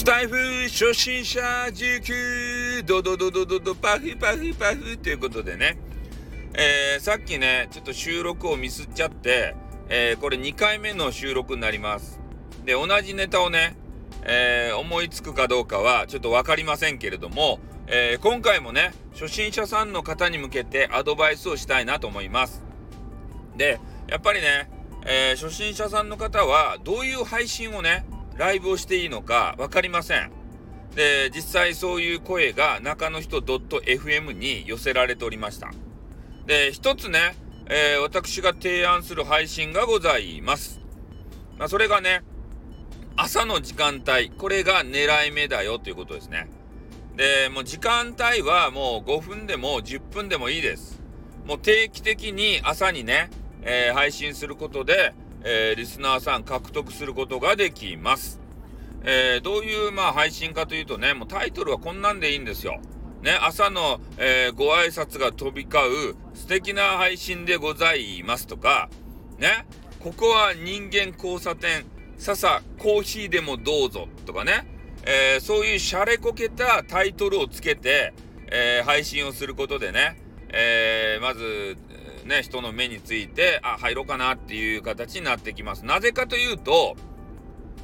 スタイフ初心者19ドドドドドドパフパフパフということでね、えー、さっきね、ちょっと収録をミスっちゃって、えー、これ2回目の収録になります。で、同じネタをね、えー、思いつくかどうかはちょっと分かりませんけれども、え今回もね、初心者さんの方に向けてアドバイスをしたいなと思います。で、やっぱりね、え初心者さんの方はどういう配信をね、ライブをしていいのか分かりません。で、実際そういう声が中の人 .fm に寄せられておりました。で、一つね、えー、私が提案する配信がございます。まあ、それがね、朝の時間帯、これが狙い目だよということですね。で、もう時間帯はもう5分でも10分でもいいです。もう定期的に朝にね、えー、配信することで、えー、リスナーさん獲得することができます。えー、どういう、まあ、配信かというとね、もうタイトルはこんなんでいいんですよ。ね、朝の、えー、ご挨拶が飛び交う素敵な配信でございますとか、ね、ここは人間交差点、笹コーヒーでもどうぞとかね、えー、そういうシャレこけたタイトルをつけて、えー、配信をすることでね、え、まず、ね、人の目について、あ、入ろうかなっていう形になってきます。なぜかというと、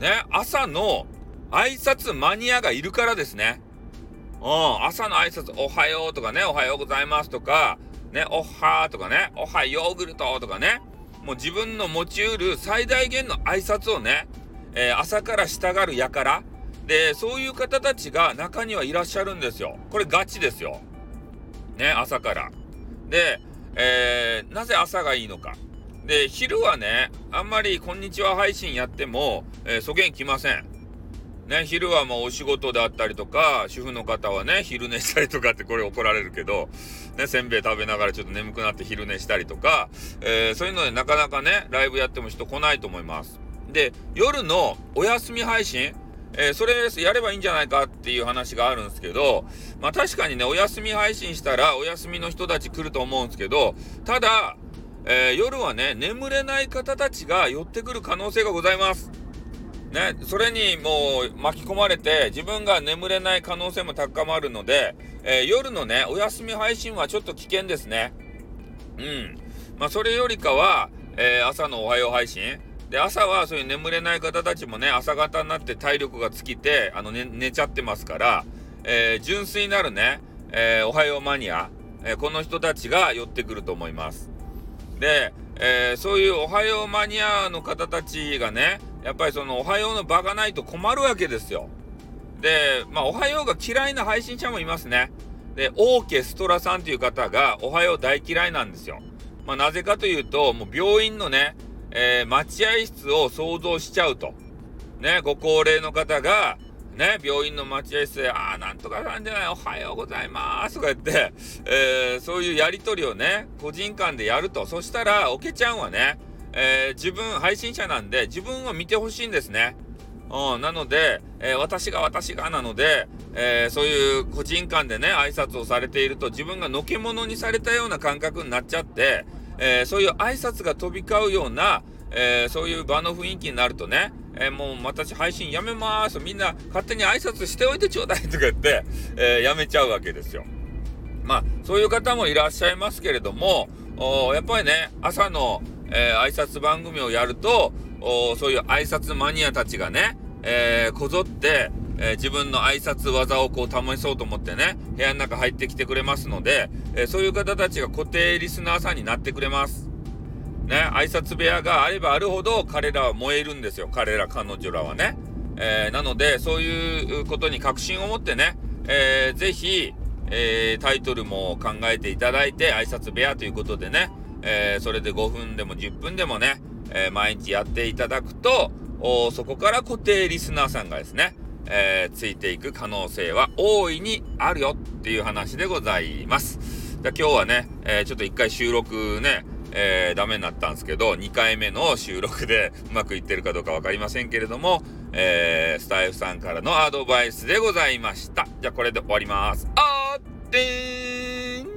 ね、朝の挨拶マニアがいるからですね。うん、朝の挨拶、おはようとかね、おはようございますとか、ね、おはーとかね、おはヨーグルトとかね、もう自分の持ちうる最大限の挨拶をね、えー、朝から従う輩、で、そういう方たちが中にはいらっしゃるんですよ。これガチですよ。ね、朝から。で、えー、なぜ朝がいいのか。で、昼はね、あんまりこんにちは配信やっても、えー、そげん来ません。ね、昼はもうお仕事であったりとか、主婦の方はね、昼寝したりとかってこれ怒られるけど、ね、せんべい食べながらちょっと眠くなって昼寝したりとか、えー、そういうのでなかなかね、ライブやっても人来ないと思います。で、夜のお休み配信、えー、それやればいいんじゃないかっていう話があるんですけど、まあ確かにね、お休み配信したらお休みの人たち来ると思うんですけど、ただ、えー、夜はね、眠れない方たちが寄ってくる可能性がございます。ね、それにもう巻き込まれて自分が眠れない可能性も高まるので、えー、夜のね、お休み配信はちょっと危険ですね。うん。まあそれよりかは、えー、朝のおはよう配信、で、朝はそういう眠れない方たちもね、朝方になって体力が尽きて、あの、ね、寝ちゃってますから、えー、純粋なるね、えー、おはようマニア、えー、この人たちが寄ってくると思います。で、えそういうおはようマニアの方たちがね、やっぱりそのおはようの場がないと困るわけですよ。で、まあ、おはようが嫌いな配信者もいますね。で、オーケストラさんという方がおはよう大嫌いなんですよ。まあ、なぜかというと、もう病院のね、えー、待合室を想像しちゃうと。ね、ご高齢の方が、ね、病院の待合室で、ああ、なんとかなんじゃない、おはようございますとか言って、えー、そういうやりとりをね、個人間でやると。そしたら、おけちゃんはね、えー、自分、配信者なんで、自分を見てほしいんですね。うん、なので、えー、私が私がなので、えー、そういう個人間でね、挨拶をされていると、自分がのけ者にされたような感覚になっちゃって、えー、そういう挨拶が飛び交うような、えー、そういう場の雰囲気になるとね、えー、もう私配信やめますみんな勝手に挨拶しておいてちょうだいとか言って、えやめちゃうわけですよ。まあ、そういう方もいらっしゃいますけれども、やっぱりね、朝の、え挨拶番組をやると、おそういう挨拶マニアたちがね、えこぞって、えー、自分の挨拶技をこう試そうと思ってね、部屋の中入ってきてくれますので、えー、そういう方たちが固定リスナーさんになってくれます。ね、挨拶部屋があればあるほど彼らは燃えるんですよ。彼ら、彼女らはね。えー、なので、そういうことに確信を持ってね、えー、ぜひ、えー、タイトルも考えていただいて、挨拶部屋ということでね、えー、それで5分でも10分でもね、え、毎日やっていただくと、そこから固定リスナーさんがですね、えー、ついていく可能性は大いにあるよっていう話でございます。じゃ今日はね、えー、ちょっと一回収録ね、えー、ダメになったんですけど、2回目の収録で うまくいってるかどうか分かりませんけれども、えー、スタイフさんからのアドバイスでございました。じゃあこれで終わります。あーってーん